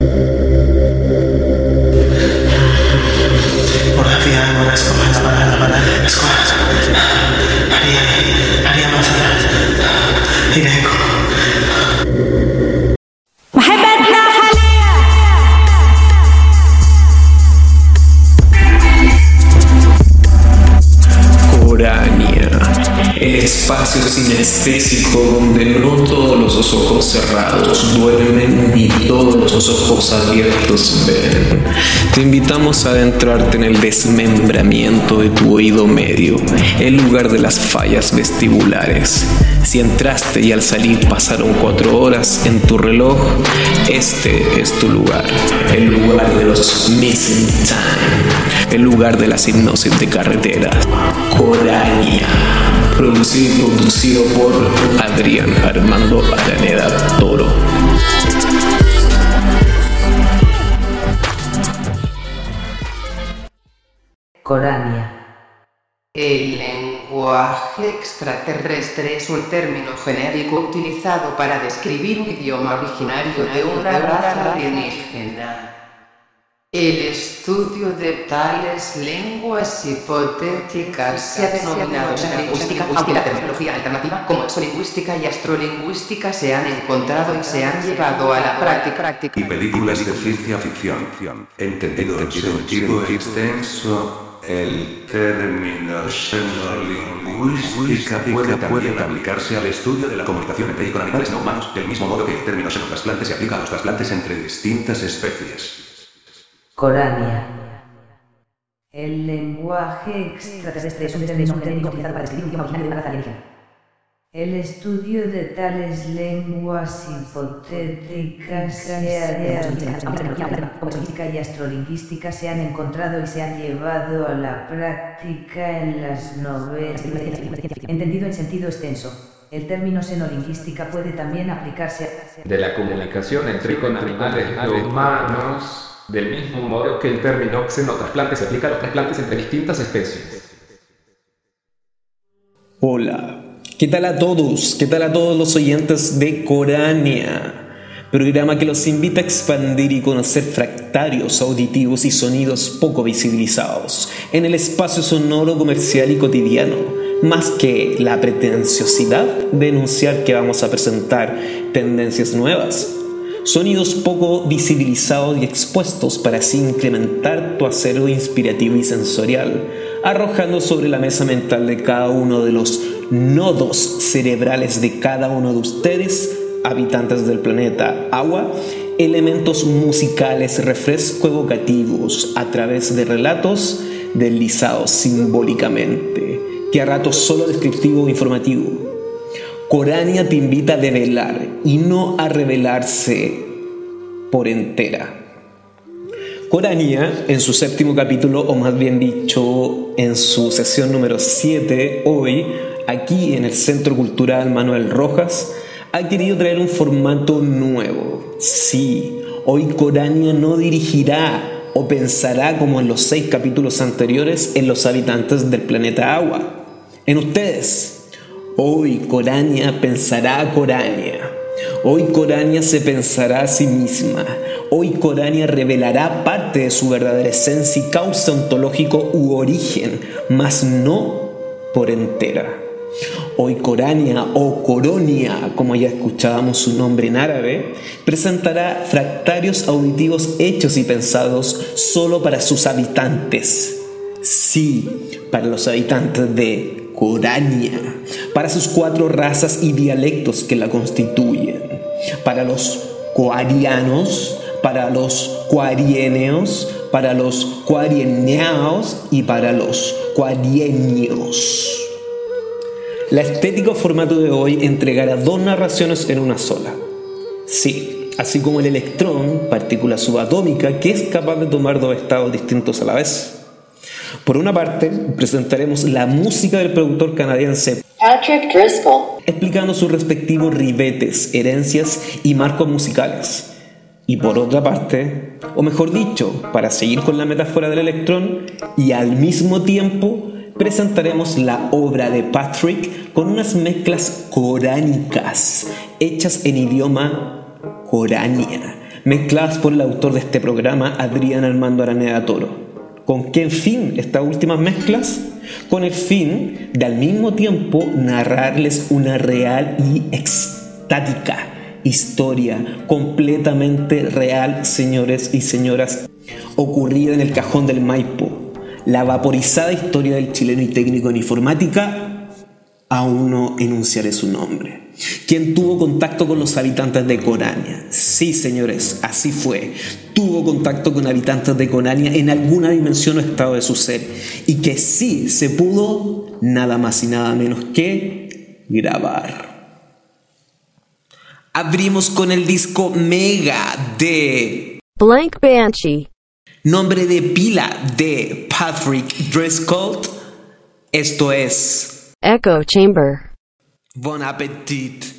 sinestésico abiertos ven. Te invitamos a adentrarte en el desmembramiento de tu oído medio, el lugar de las fallas vestibulares. Si entraste y al salir pasaron cuatro horas en tu reloj, este es tu lugar, el lugar de los missing time, el lugar de las hipnosis de carretera, Corania producido y conducido por Adrián Armando Araneda Toro. Corania. El lenguaje extraterrestre es un término genérico utilizado para describir un idioma originario de una raza alienígena. El estudio de tales lenguas hipotéticas se ha denominado lingüística, aunque la terminología alternativa como exolingüística y astrolingüística se han encontrado y se han llevado a la práctica. Y películas de ciencia ficción. Entendido en sentido extenso, el término xenolingüística puede también aplicarse al estudio de la comunicación entre y con animales no humanos, del mismo modo que el término xenotrasplante se aplica a los trasplantes entre distintas especies. Corania. El lenguaje extraterrestre es un término genérico utilizado para describir un idioma originario de una raza alienígena. El estudio de tales lenguas hipotéticas sea y astrolingüística se han encontrado y se han llevado a la práctica en las novelas. Entendido en sentido extenso. El término xenolingüística puede también aplicarse a... de la comunicación entre con animales no humanos del mismo modo que el término xenotrasplante se aplica a los trasplantes entre distintas especies. Hola, ¿qué tal a todos? ¿Qué tal a todos los oyentes de Corania? Programa que los invita a expandir y conocer fractarios auditivos y sonidos poco visibilizados en el espacio sonoro comercial y cotidiano, más que la pretenciosidad de enunciar que vamos a presentar tendencias nuevas sonidos poco visibilizados y expuestos para así incrementar tu acervo inspirativo y sensorial, arrojando sobre la mesa mental de cada uno de los nodos cerebrales de cada uno de ustedes, habitantes del planeta agua, elementos musicales refresco evocativos a través de relatos deslizados simbólicamente, que a ratos solo descriptivo o informativo Corania te invita a develar y no a revelarse por entera. Corania, en su séptimo capítulo, o más bien dicho, en su sesión número 7, hoy, aquí en el Centro Cultural Manuel Rojas, ha querido traer un formato nuevo. Sí, hoy Corania no dirigirá o pensará como en los seis capítulos anteriores en los habitantes del planeta agua, en ustedes Hoy Corania pensará a Corania. Hoy Corania se pensará a sí misma. Hoy Corania revelará parte de su verdadera esencia y causa ontológico u origen, mas no por entera. Hoy Corania o Coronia, como ya escuchábamos su nombre en árabe, presentará fractarios auditivos hechos y pensados solo para sus habitantes. Sí, para los habitantes de Corania, para sus cuatro razas y dialectos que la constituyen, para los coarianos, para los coarieneos, para los coarieneaos y para los coarienios. La estética formato de hoy entregará dos narraciones en una sola. Sí, así como el electrón, partícula subatómica que es capaz de tomar dos estados distintos a la vez. Por una parte, presentaremos la música del productor canadiense Patrick Driscoll, explicando sus respectivos ribetes, herencias y marcos musicales. Y por otra parte, o mejor dicho, para seguir con la metáfora del electrón, y al mismo tiempo presentaremos la obra de Patrick con unas mezclas coránicas hechas en idioma coránea mezcladas por el autor de este programa, Adrián Armando Araneda Toro. ¿Con qué fin estas últimas mezclas? Con el fin de al mismo tiempo narrarles una real y extática historia completamente real, señores y señoras, ocurrida en el cajón del Maipo. La vaporizada historia del chileno y técnico en informática, aún no enunciaré su nombre. ¿Quién tuvo contacto con los habitantes de Corania? Sí, señores, así fue. Tuvo contacto con habitantes de Corania en alguna dimensión o estado de su ser. Y que sí se pudo nada más y nada menos que grabar. Abrimos con el disco Mega de Blank Banshee. Nombre de pila de Patrick Driscoll. Esto es Echo Chamber. Bon Appetit.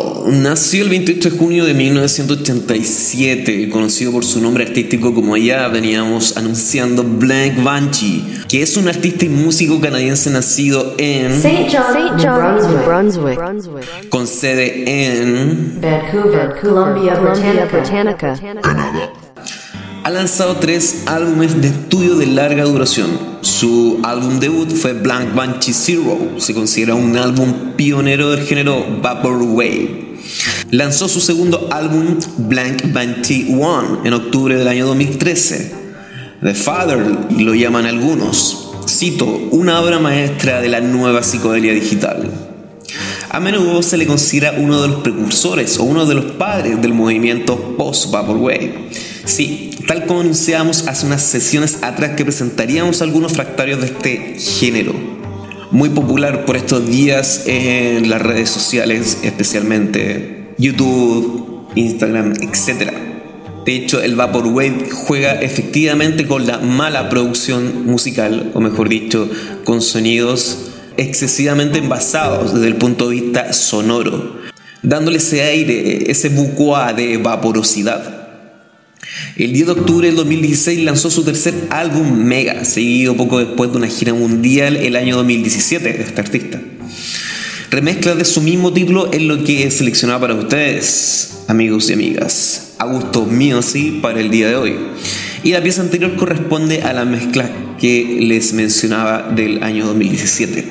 nació el 28 de junio de 1987, conocido por su nombre artístico como ya veníamos anunciando Blank Banshee, que es un artista y músico canadiense nacido en St. John, St. John's, New Brunswick. Brunswick. con sede en Vancouver, Columbia, Columbia, Britannica. Britannica. ha lanzado tres álbumes de estudio de larga duración. Su álbum debut fue Blank Banshee Zero, se considera un álbum pionero del género Vaporwave. Lanzó su segundo álbum Blank Banshee One en octubre del año 2013. The Father lo llaman algunos. Cito, una obra maestra de la nueva psicodelia digital. A menudo se le considera uno de los precursores o uno de los padres del movimiento post-Vaporwave. Sí, tal como anunciábamos hace unas sesiones atrás que presentaríamos algunos fractarios de este género. Muy popular por estos días en las redes sociales, especialmente YouTube, Instagram, etc. De hecho, el Vaporwave juega efectivamente con la mala producción musical, o mejor dicho, con sonidos excesivamente envasados desde el punto de vista sonoro, dándole ese aire, ese bucoa de vaporosidad. El 10 de octubre del 2016 lanzó su tercer álbum Mega, seguido poco después de una gira mundial el año 2017 de este artista. Remezcla de su mismo título es lo que he seleccionado para ustedes, amigos y amigas. a gusto mío sí para el día de hoy. Y la pieza anterior corresponde a la mezcla que les mencionaba del año 2017.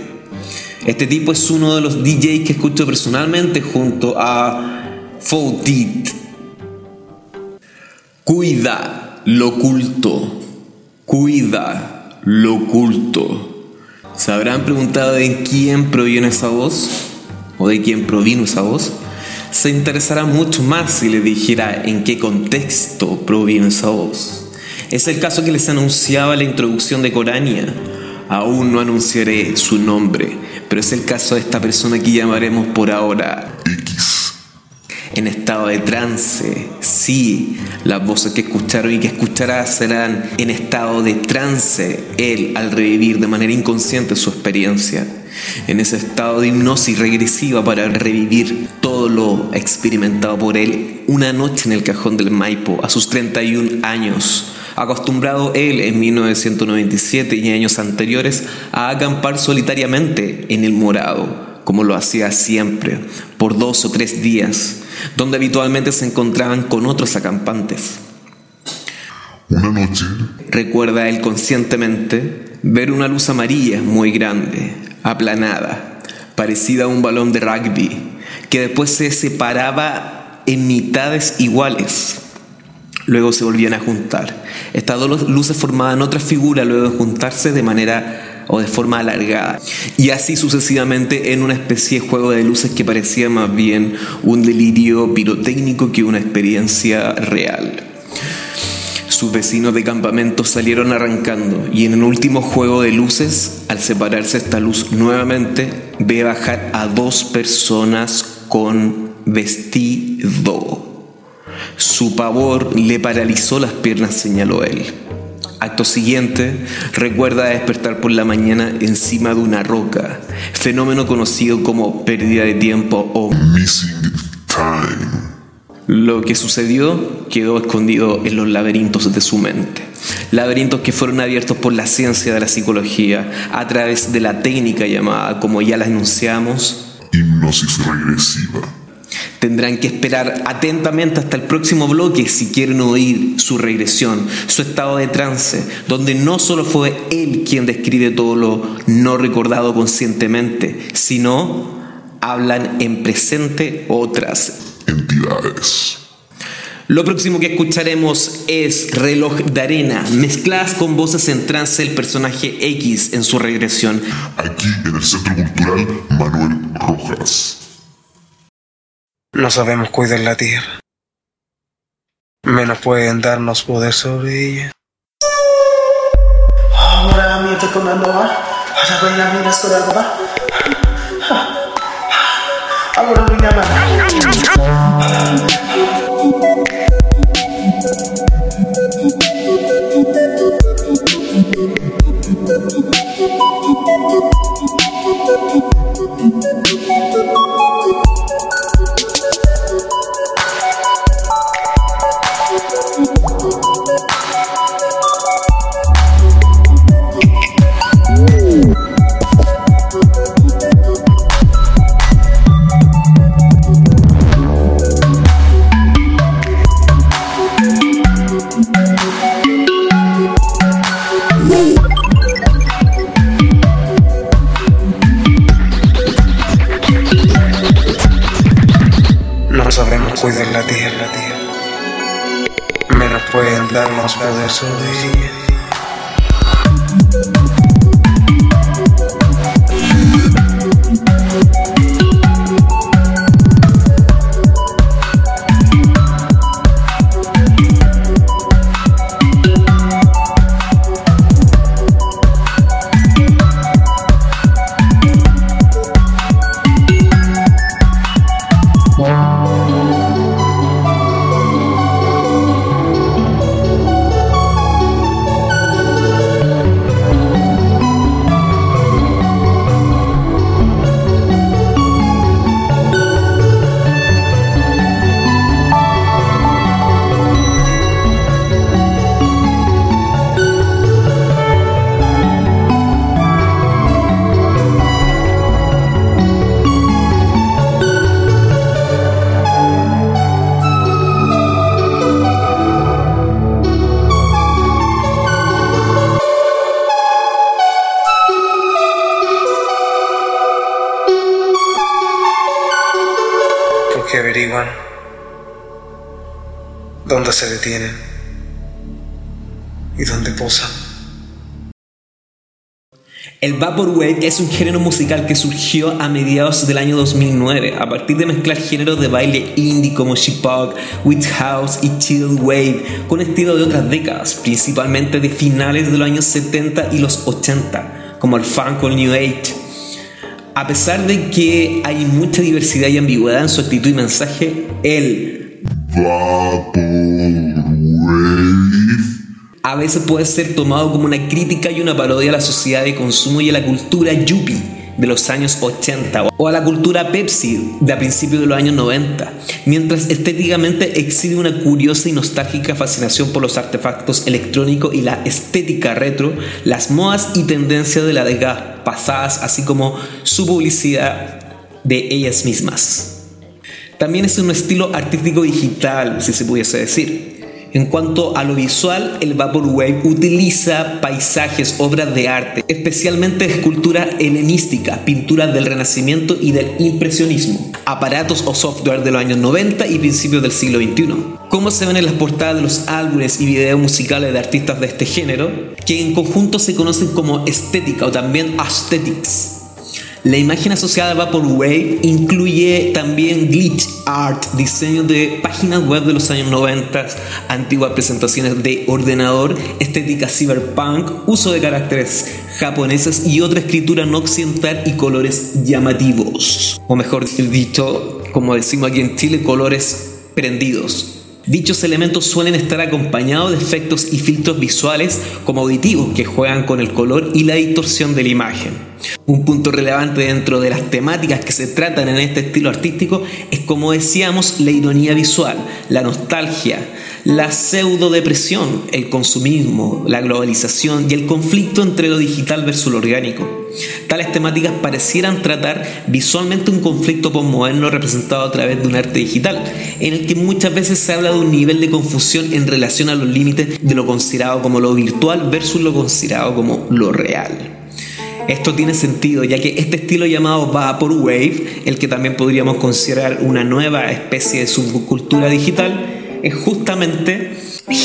Este tipo es uno de los DJs que escucho personalmente junto a Foutit. Cuida lo oculto. Cuida lo oculto. ¿Se habrán preguntado de quién proviene esa voz? ¿O de quién provino esa voz? Se interesará mucho más si le dijera en qué contexto proviene esa voz. Es el caso que les anunciaba la introducción de Corania. Aún no anunciaré su nombre, pero es el caso de esta persona que llamaremos por ahora X. en estado de trance. Sí, las voces que escucharon y que escucharás serán en estado de trance, él al revivir de manera inconsciente su experiencia. En ese estado de hipnosis regresiva para revivir todo lo experimentado por él una noche en el cajón del Maipo a sus 31 años. Acostumbrado él en 1997 y años anteriores a acampar solitariamente en el morado, como lo hacía siempre, por dos o tres días, donde habitualmente se encontraban con otros acampantes. Una noche, Recuerda él conscientemente ver una luz amarilla muy grande, aplanada, parecida a un balón de rugby, que después se separaba en mitades iguales. Luego se volvían a juntar. Estas dos luces formaban otra figura luego de juntarse de manera o de forma alargada. Y así sucesivamente en una especie de juego de luces que parecía más bien un delirio pirotécnico que una experiencia real. Sus vecinos de campamento salieron arrancando y en el último juego de luces, al separarse esta luz nuevamente, ve bajar a dos personas con vestido. Su pavor le paralizó las piernas, señaló él. Acto siguiente, recuerda despertar por la mañana encima de una roca, fenómeno conocido como pérdida de tiempo o Missing Time. lo que sucedió quedó escondido en los laberintos de su mente. Laberintos que fueron abiertos por la ciencia de la psicología a través de la técnica llamada, como ya la anunciamos, Hipnosis regresiva. Tendrán que esperar atentamente hasta el próximo bloque si quieren oír su regresión, su estado de trance, donde no solo fue él quien describe todo lo no recordado conscientemente, sino hablan en presente otras Entidades. Lo próximo que escucharemos es Reloj de Arena, mezcladas con voces en trance del personaje X en su regresión. Aquí en el Centro Cultural Manuel Rojas. No sabemos cuidar la tierra. Menos pueden darnos poder sobre ella. Ahora mi con Nova, allá voy a con algo Ahora voy a se detienen y dónde posan. El Vaporwave es un género musical que surgió a mediados del año 2009 a partir de mezclar géneros de baile indie como Shipog, Witch House y Chill Wave con estilo de otras décadas, principalmente de finales de los años 70 y los 80, como el funk o el new age. A pesar de que hay mucha diversidad y ambigüedad en su actitud y mensaje, el Vaporwave. A veces puede ser tomado como una crítica y una parodia a la sociedad de consumo y a la cultura yuppie de los años 80 o a la cultura Pepsi de a principios de los años 90, mientras estéticamente exhibe una curiosa y nostálgica fascinación por los artefactos electrónicos y la estética retro, las modas y tendencias de la década pasadas, así como su publicidad de ellas mismas. También es un estilo artístico digital, si se pudiese decir. En cuanto a lo visual, el Vaporwave utiliza paisajes, obras de arte, especialmente escultura helenística, pinturas del Renacimiento y del Impresionismo, aparatos o software de los años 90 y principios del siglo XXI. Como se ven en las portadas de los álbumes y videos musicales de artistas de este género, que en conjunto se conocen como estética o también aesthetics. La imagen asociada a Vaporwave incluye también glitch art, diseño de páginas web de los años 90, antiguas presentaciones de ordenador, estética cyberpunk, uso de caracteres japoneses y otra escritura no occidental y colores llamativos. O mejor dicho, como decimos aquí en Chile, colores prendidos. Dichos elementos suelen estar acompañados de efectos y filtros visuales como auditivos que juegan con el color y la distorsión de la imagen. Un punto relevante dentro de las temáticas que se tratan en este estilo artístico es, como decíamos, la ironía visual, la nostalgia, la pseudo-depresión, el consumismo, la globalización y el conflicto entre lo digital versus lo orgánico. Tales temáticas parecieran tratar visualmente un conflicto postmoderno representado a través de un arte digital, en el que muchas veces se habla de un nivel de confusión en relación a los límites de lo considerado como lo virtual versus lo considerado como lo real. Esto tiene sentido, ya que este estilo llamado Vaporwave, el que también podríamos considerar una nueva especie de subcultura digital, es justamente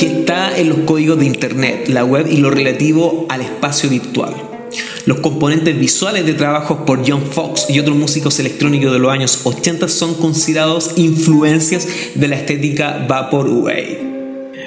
está en los códigos de Internet, la web y lo relativo al espacio virtual. Los componentes visuales de trabajos por John Fox y otros músicos electrónicos de los años 80 son considerados influencias de la estética Vaporwave.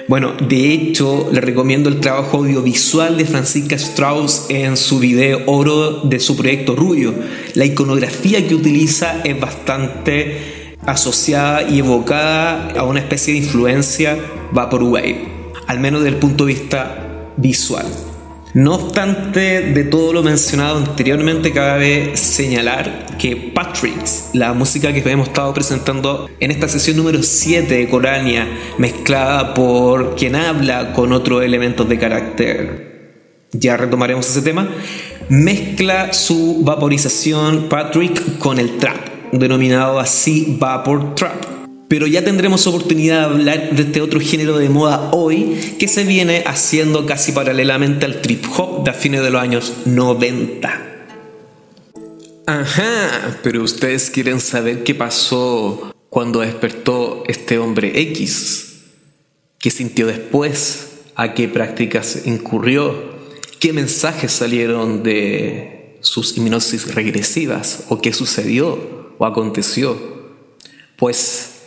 Bueno, de hecho, le recomiendo el trabajo audiovisual de Francisca Strauss en su video Oro de su proyecto Rubio. La iconografía que utiliza es bastante asociada y evocada a una especie de influencia Vaporwave, al menos desde el punto de vista visual. No obstante, de todo lo mencionado anteriormente, cabe señalar que Patricks, la música que hemos estado presentando en esta sesión número 7 de Corania, mezclada por quien habla con otros elementos de carácter, ya retomaremos ese tema, mezcla su vaporización Patrick con el trap, denominado así Vapor Trap pero ya tendremos oportunidad de hablar de este otro género de moda hoy que se viene haciendo casi paralelamente al trip hop de a fines de los años 90. Ajá, pero ustedes quieren saber qué pasó cuando despertó este hombre X. ¿Qué sintió después? ¿A qué prácticas incurrió? ¿Qué mensajes salieron de sus hipnosis regresivas? ¿O qué sucedió o aconteció? Pues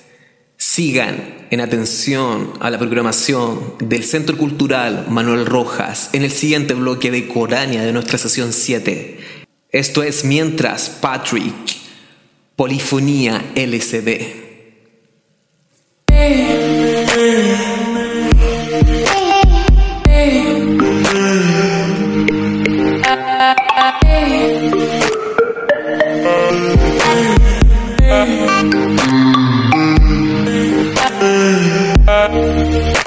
Sigan en atención a la programación del Centro Cultural Manuel Rojas en el siguiente bloque de Corania de nuestra sesión 7. Esto es Mientras Patrick, Polifonía LCD. Vaporwave.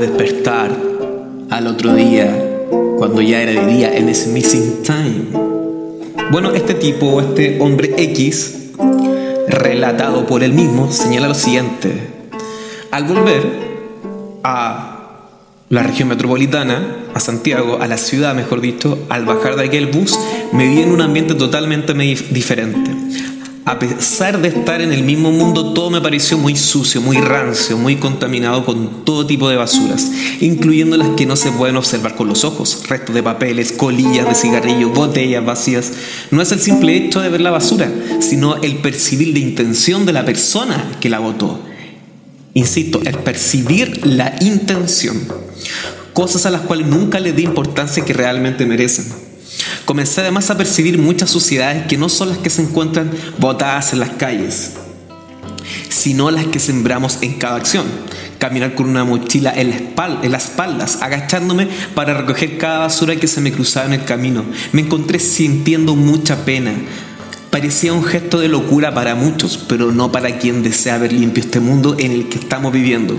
Despertar al otro día, cuando ya era de día en ese missing time. Bueno, este tipo, este hombre X, relatado por él mismo, señala lo siguiente. Al volver a la región metropolitana, a Santiago, a la ciudad, mejor dicho, al bajar de aquel bus, me vi en un ambiente totalmente diferente. A pesar de estar en el mismo mundo, todo me pareció muy sucio, muy rancio, muy contaminado con todo tipo de basuras, incluyendo las que no se pueden observar con los ojos, restos de papeles, colillas de cigarrillo, botellas vacías. No es el simple hecho de ver la basura, sino el percibir la intención de la persona que la botó. Insisto, el percibir la intención. Cosas a las cuales nunca le di importancia que realmente merecen. Comencé además a percibir muchas suciedades que no son las que se encuentran botadas en las calles, sino las que sembramos en cada acción. Caminar con una mochila en, la espalda, en las espaldas, agachándome para recoger cada basura que se me cruzaba en el camino. Me encontré sintiendo mucha pena. Parecía un gesto de locura para muchos, pero no para quien desea ver limpio este mundo en el que estamos viviendo.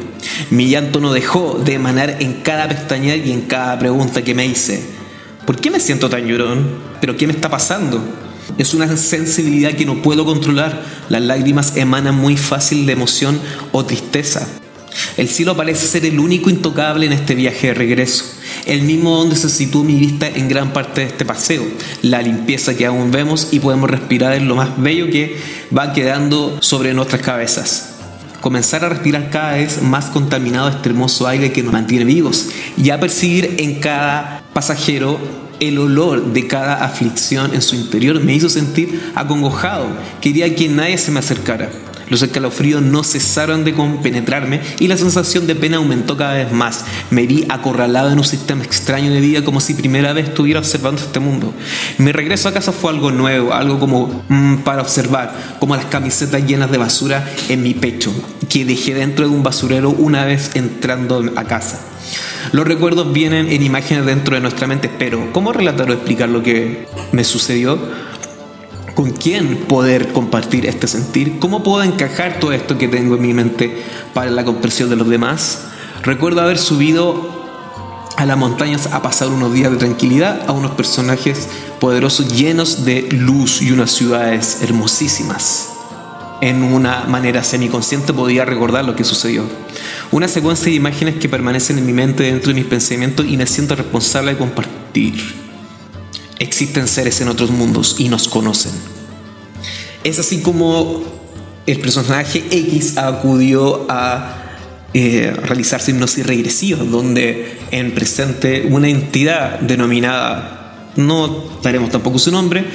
Mi llanto no dejó de emanar en cada pestaña y en cada pregunta que me hice. ¿Por qué me siento tan llorón? ¿Pero qué me está pasando? Es una sensibilidad que no puedo controlar. Las lágrimas emanan muy fácil de emoción o tristeza. El cielo parece ser el único intocable en este viaje de regreso, el mismo donde se sitúa mi vista en gran parte de este paseo, la limpieza que aún vemos y podemos respirar en lo más bello que va quedando sobre nuestras cabezas comenzar a respirar cada vez más contaminado este hermoso aire que nos mantiene vivos y a percibir en cada pasajero el olor de cada aflicción en su interior me hizo sentir acongojado. Quería que nadie se me acercara. Los escalofríos no cesaron de compenetrarme y la sensación de pena aumentó cada vez más. Me vi acorralado en un sistema extraño de vida como si primera vez estuviera observando este mundo. Mi regreso a casa fue algo nuevo, algo como mm, para observar, como las camisetas llenas de basura en mi pecho, que dejé dentro de un basurero una vez entrando a casa. Los recuerdos vienen en imágenes dentro de nuestra mente, pero ¿cómo relatar o explicar lo que me sucedió? con quién poder compartir este sentir, cómo puedo encajar todo esto que tengo en mi mente para la comprensión de los demás. Recuerdo haber subido a las montañas a pasar unos días de tranquilidad a unos personajes poderosos llenos de luz y unas ciudades hermosísimas. En una manera semiconsciente podía recordar lo que sucedió. Una secuencia de imágenes que permanecen en mi mente dentro de mis pensamientos y me siento responsable de compartir existen seres en otros mundos y nos conocen. Es así como el personaje X acudió a eh, realizar hipnosis regresiva, donde en presente una entidad denominada, no daremos tampoco su nombre,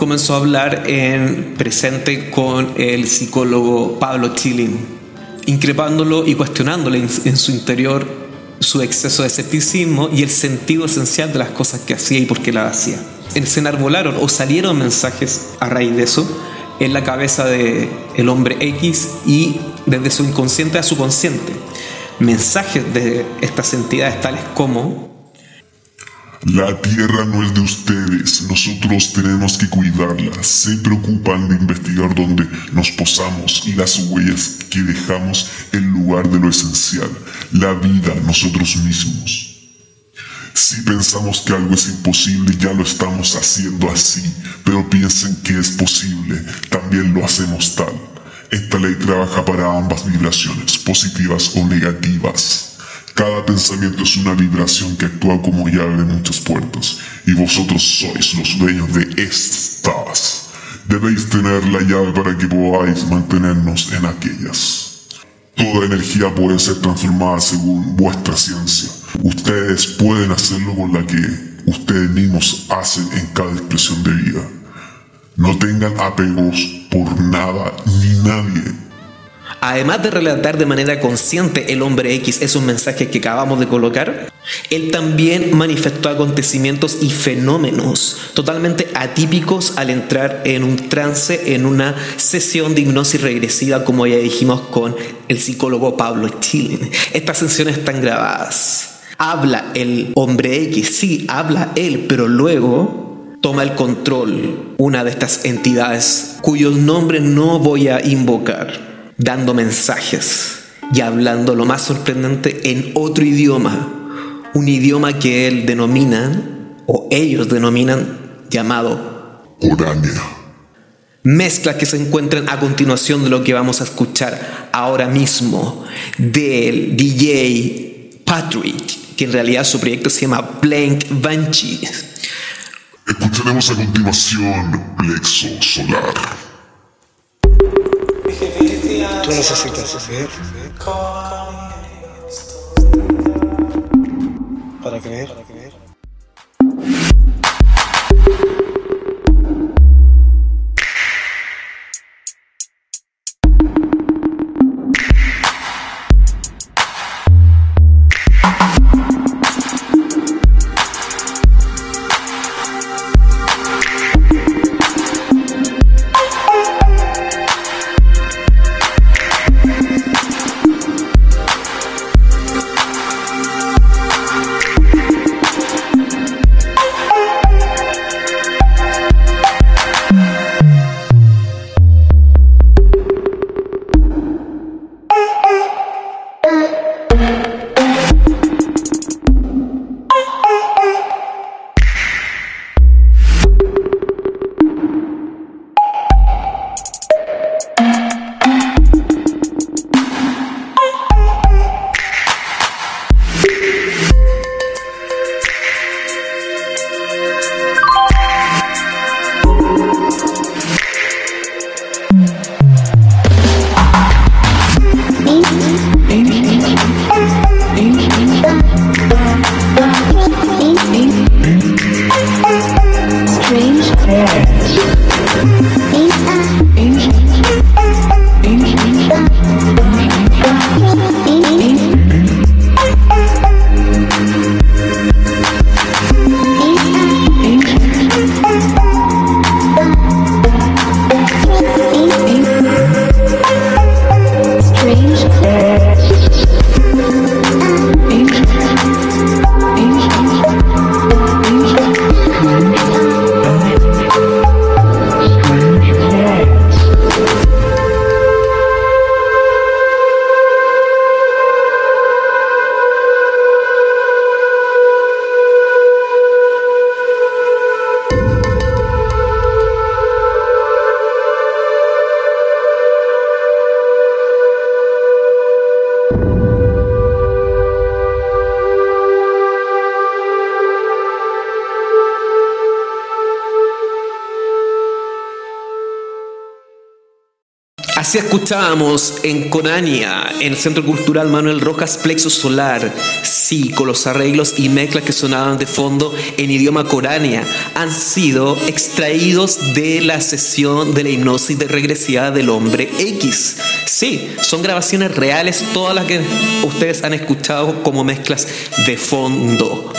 comenzó a hablar en presente con el psicólogo Pablo Chilin, increpándolo y cuestionándole en su interior su exceso de escepticismo y el sentido esencial de las cosas que hacía y por qué las hacía. Se enarbolaron o salieron mensajes a raíz de eso en la cabeza del el hombre X y desde su inconsciente a su consciente. Mensajes de estas entidades tales como la tierra no es de ustedes, nosotros tenemos que cuidarla. Se preocupan de investigar dónde nos posamos y las huellas que dejamos en lugar de lo esencial, la vida nosotros mismos. Si pensamos que algo es imposible, ya lo estamos haciendo así, pero piensen que es posible, también lo hacemos tal. Esta ley trabaja para ambas vibraciones, positivas o negativas. Cada pensamiento es una vibración que actúa como llave de muchas puertas, y vosotros sois los dueños de estas. Debéis tener la llave para que podáis mantenernos en aquellas. Toda energía puede ser transformada según vuestra ciencia. Ustedes pueden hacerlo con la que ustedes mismos hacen en cada expresión de vida. No tengan apegos por nada ni nadie Además de relatar de manera consciente el hombre X esos mensajes que acabamos de colocar, él también manifestó acontecimientos y fenómenos totalmente atípicos al entrar en un trance, en una sesión de hipnosis regresiva, como ya dijimos con el psicólogo Pablo Chilin. Estas sesiones están grabadas. Habla el hombre X, sí, habla él, pero luego toma el control una de estas entidades cuyos nombres no voy a invocar dando mensajes y hablando lo más sorprendente en otro idioma, un idioma que él denomina, o ellos denominan, llamado Orania. Mezclas que se encuentran a continuación de lo que vamos a escuchar ahora mismo del DJ Patrick, que en realidad su proyecto se llama Blank Banshee. Escucharemos a continuación Plexo Solar. Tú necesitas ver para creer. Así escuchábamos en Conania, en el Centro Cultural Manuel Rojas Plexo Solar, sí, con los arreglos y mezclas que sonaban de fondo en idioma coránea, han sido extraídos de la sesión de la hipnosis de regresiva del hombre X. Sí, son grabaciones reales, todas las que ustedes han escuchado como mezclas de fondo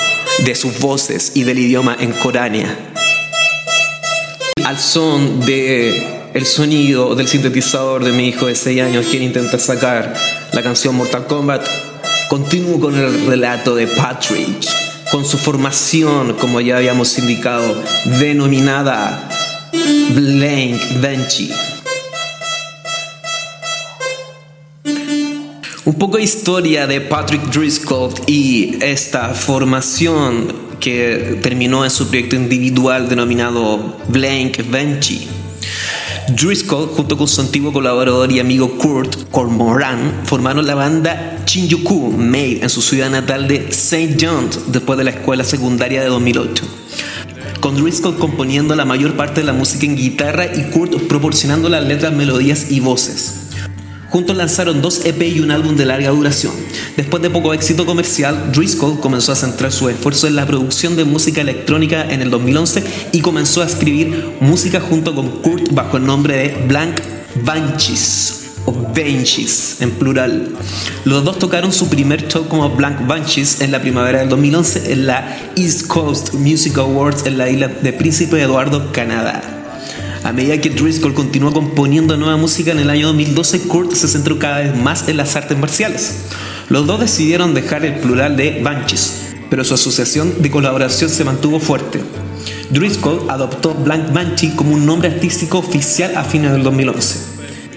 de sus voces y del idioma en coránea. Al son de el sonido del sintetizador de mi hijo de 6 años quien intenta sacar la canción Mortal Kombat, continúo con el relato de Patrick, con su formación, como ya habíamos indicado, denominada Blank Benchy. Un poco de historia de Patrick Driscoll y esta formación que terminó en su proyecto individual denominado Blank Benchy. Driscoll, junto con su antiguo colaborador y amigo Kurt Cormoran, formaron la banda Shinjuku Made en su ciudad natal de St. John's después de la escuela secundaria de 2008. Con Driscoll componiendo la mayor parte de la música en guitarra y Kurt proporcionando las letras, melodías y voces. Juntos lanzaron dos EP y un álbum de larga duración. Después de poco éxito comercial, Driscoll comenzó a centrar su esfuerzo en la producción de música electrónica en el 2011 y comenzó a escribir música junto con Kurt bajo el nombre de Blank Banshees o Banshees en plural. Los dos tocaron su primer show como Blank Banshees en la primavera del 2011 en la East Coast Music Awards en la isla de Príncipe Eduardo, Canadá. A medida que Driscoll continuó componiendo nueva música en el año 2012, Kurt se centró cada vez más en las artes marciales. Los dos decidieron dejar el plural de Banshees, pero su asociación de colaboración se mantuvo fuerte. Driscoll adoptó Blank Banshee como un nombre artístico oficial a fines del 2011.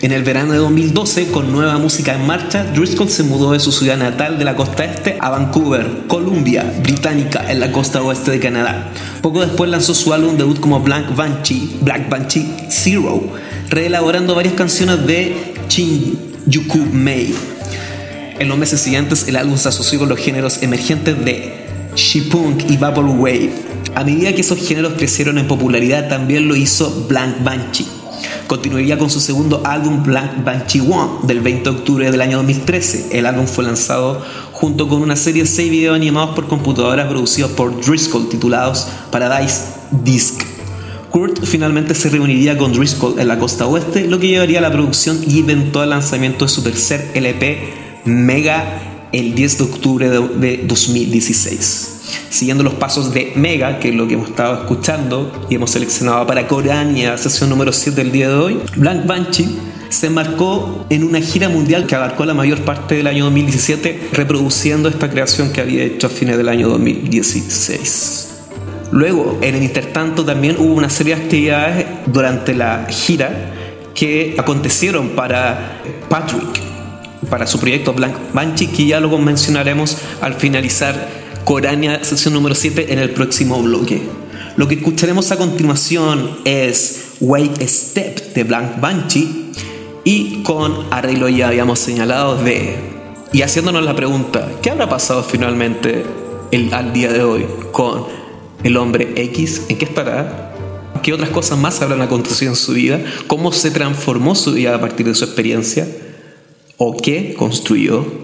En el verano de 2012, con nueva música en marcha, Driscoll se mudó de su ciudad natal de la costa este a Vancouver, Columbia, Británica, en la costa oeste de Canadá. Poco después lanzó su álbum debut como Black Banshee, Black Banshee Zero, reelaborando varias canciones de Shinjuku Mei. En los meses siguientes, el álbum se asoció con los géneros emergentes de Shipunk y Vaporwave. A medida que esos géneros crecieron en popularidad, también lo hizo Blank Banshee. Continuaría con su segundo álbum Blank Banshee One del 20 de octubre del año 2013. El álbum fue lanzado junto con una serie de 6 videos animados por computadoras producidos por Driscoll titulados Paradise Disc. Kurt finalmente se reuniría con Driscoll en la costa oeste, lo que llevaría a la producción y eventual lanzamiento de su tercer LP Mega el 10 de octubre de 2016. Siguiendo los pasos de Mega, que es lo que hemos estado escuchando y hemos seleccionado para Corania, sesión número 7 del día de hoy, Blank Banshee se embarcó en una gira mundial que abarcó la mayor parte del año 2017, reproduciendo esta creación que había hecho a fines del año 2016. Luego, en el intertanto, también hubo una serie de actividades durante la gira que acontecieron para Patrick, para su proyecto Blank Banshee, que ya lo mencionaremos al finalizar Corania, sesión número 7, en el próximo bloque. Lo que escucharemos a continuación es Wait a Step de Blank Banshee y con arreglo ya habíamos señalado de... Y haciéndonos la pregunta, ¿qué habrá pasado finalmente el, al día de hoy con el hombre X? ¿En qué estará? ¿Qué otras cosas más habrán acontecido en su vida? ¿Cómo se transformó su vida a partir de su experiencia? O que construyó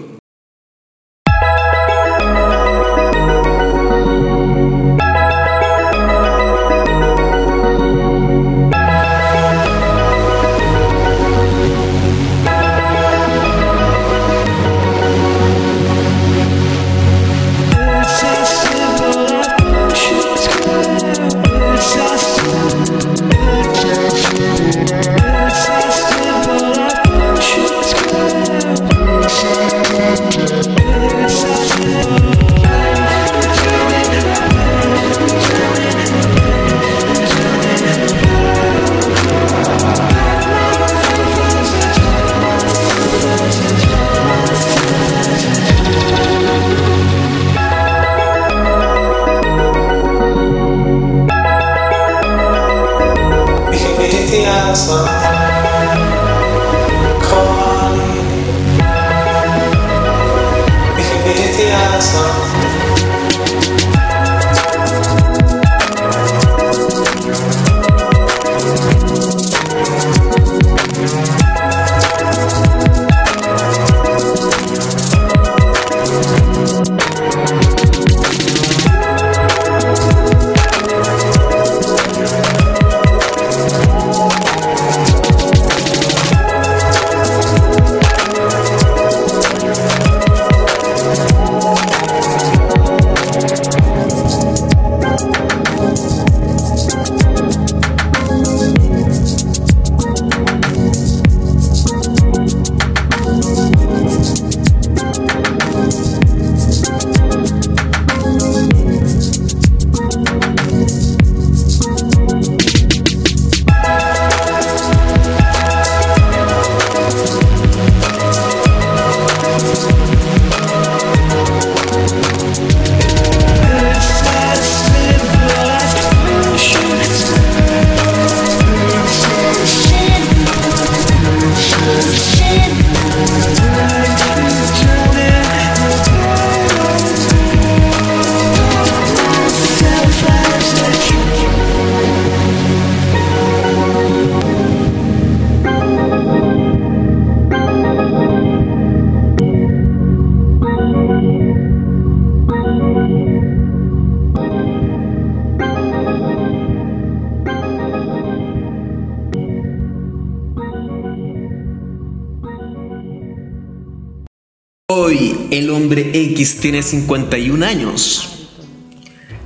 X tiene 51 años.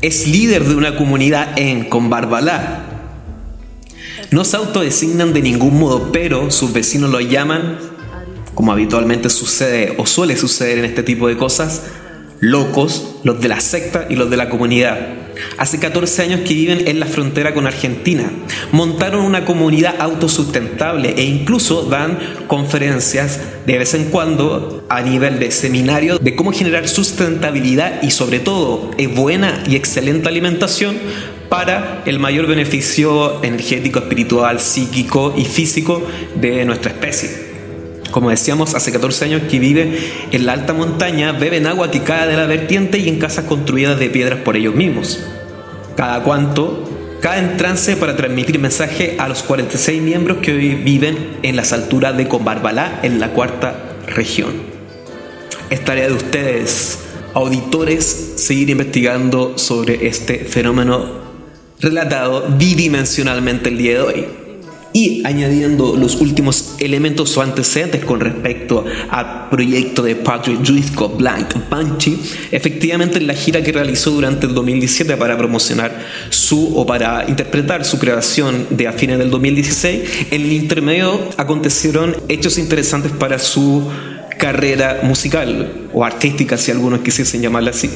Es líder de una comunidad en Combarbalá. No se autodesignan de ningún modo, pero sus vecinos lo llaman, como habitualmente sucede o suele suceder en este tipo de cosas, locos, los de la secta y los de la comunidad. Hace 14 años que viven en la frontera con Argentina. Montaron una comunidad autosustentable e incluso dan conferencias de vez en cuando a nivel de seminario de cómo generar sustentabilidad y sobre todo buena y excelente alimentación para el mayor beneficio energético, espiritual, psíquico y físico de nuestra especie. Como decíamos, hace 14 años que vive en la alta montaña, beben agua que cae de la vertiente y en casas construidas de piedras por ellos mismos. Cada cuanto caen en trance para transmitir mensaje a los 46 miembros que hoy viven en las alturas de Combarbalá, en la cuarta región. Es tarea de ustedes, auditores, seguir investigando sobre este fenómeno relatado bidimensionalmente el día de hoy y añadiendo los últimos elementos o antecedentes con respecto al proyecto de Patrick Juizco Blank Banshee, efectivamente en la gira que realizó durante el 2017 para promocionar su o para interpretar su creación de a fines del 2016, en el intermedio acontecieron hechos interesantes para su carrera musical o artística, si algunos quisiesen llamarla así.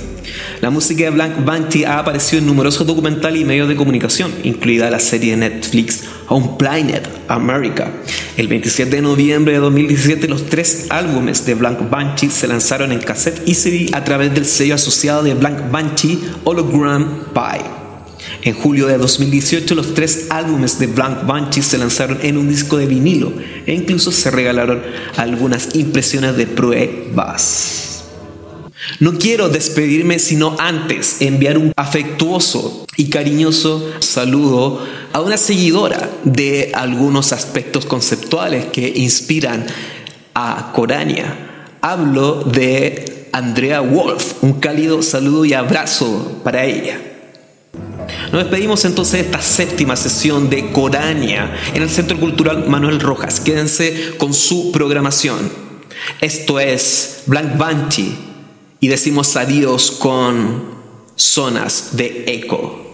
La música de Blank Banty ha aparecido en numerosos documentales y medios de comunicación, incluida la serie de Netflix Home Planet America. El 27 de noviembre de 2017, los tres álbumes de Blank Banshee se lanzaron en cassette y CD a través del sello asociado de Blank Banshee Hologram Pie. En julio de 2018 los tres álbumes de Blank Banshee se lanzaron en un disco de vinilo e incluso se regalaron algunas impresiones de pruebas. No quiero despedirme sino antes enviar un afectuoso y cariñoso saludo a una seguidora de algunos aspectos conceptuales que inspiran a Corania. Hablo de Andrea Wolf. Un cálido saludo y abrazo para ella. Nos despedimos entonces de esta séptima sesión de Corania en el Centro Cultural Manuel Rojas. Quédense con su programación. Esto es Blank Banshee y decimos adiós con zonas de eco.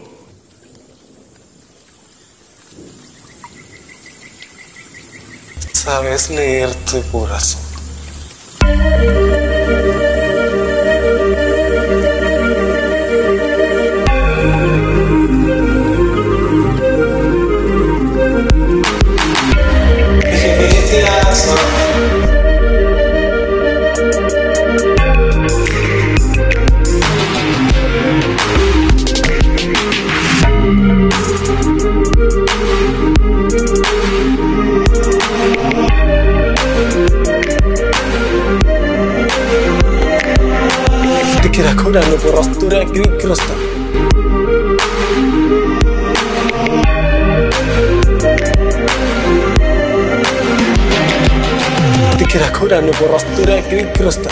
Sabes leer tu corazón. Utkrosta. تكره كرة نبرسترة كريك كرستا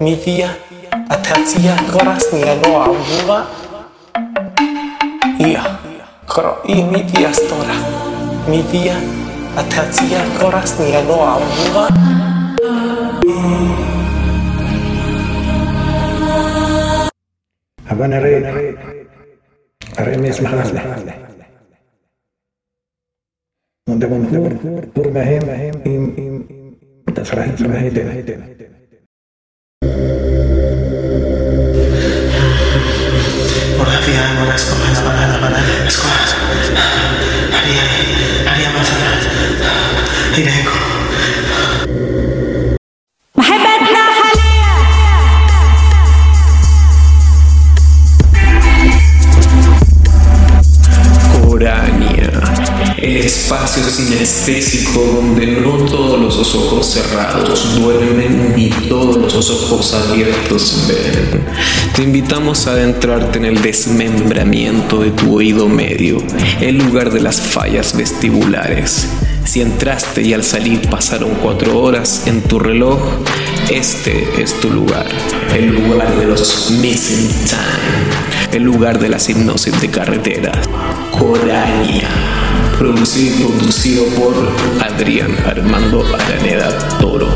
ميثيا اتاتيا غراسنية نوع عبورة إيه قرأ إيه ميثية ستورة ميثية أتاتية غراسنية نوع عبورة أبانا ريت أرمي اسمح لنا من دون نور نور مهم تسرح تسرح هيدنا hacía algunas con las bananas, bananas, cosas. Haría, haría más allá. Y vengo. El espacio sinestésico donde no todos los ojos cerrados duermen ni todos los ojos abiertos ven. Te invitamos a adentrarte en el desmembramiento de tu oído medio, el lugar de las fallas vestibulares. Si entraste y al salir pasaron cuatro horas en tu reloj, este es tu lugar, el lugar de los missing time, el lugar de las hipnosis de carretera, Corania, producido y por Adrián Armando Araneda Toro.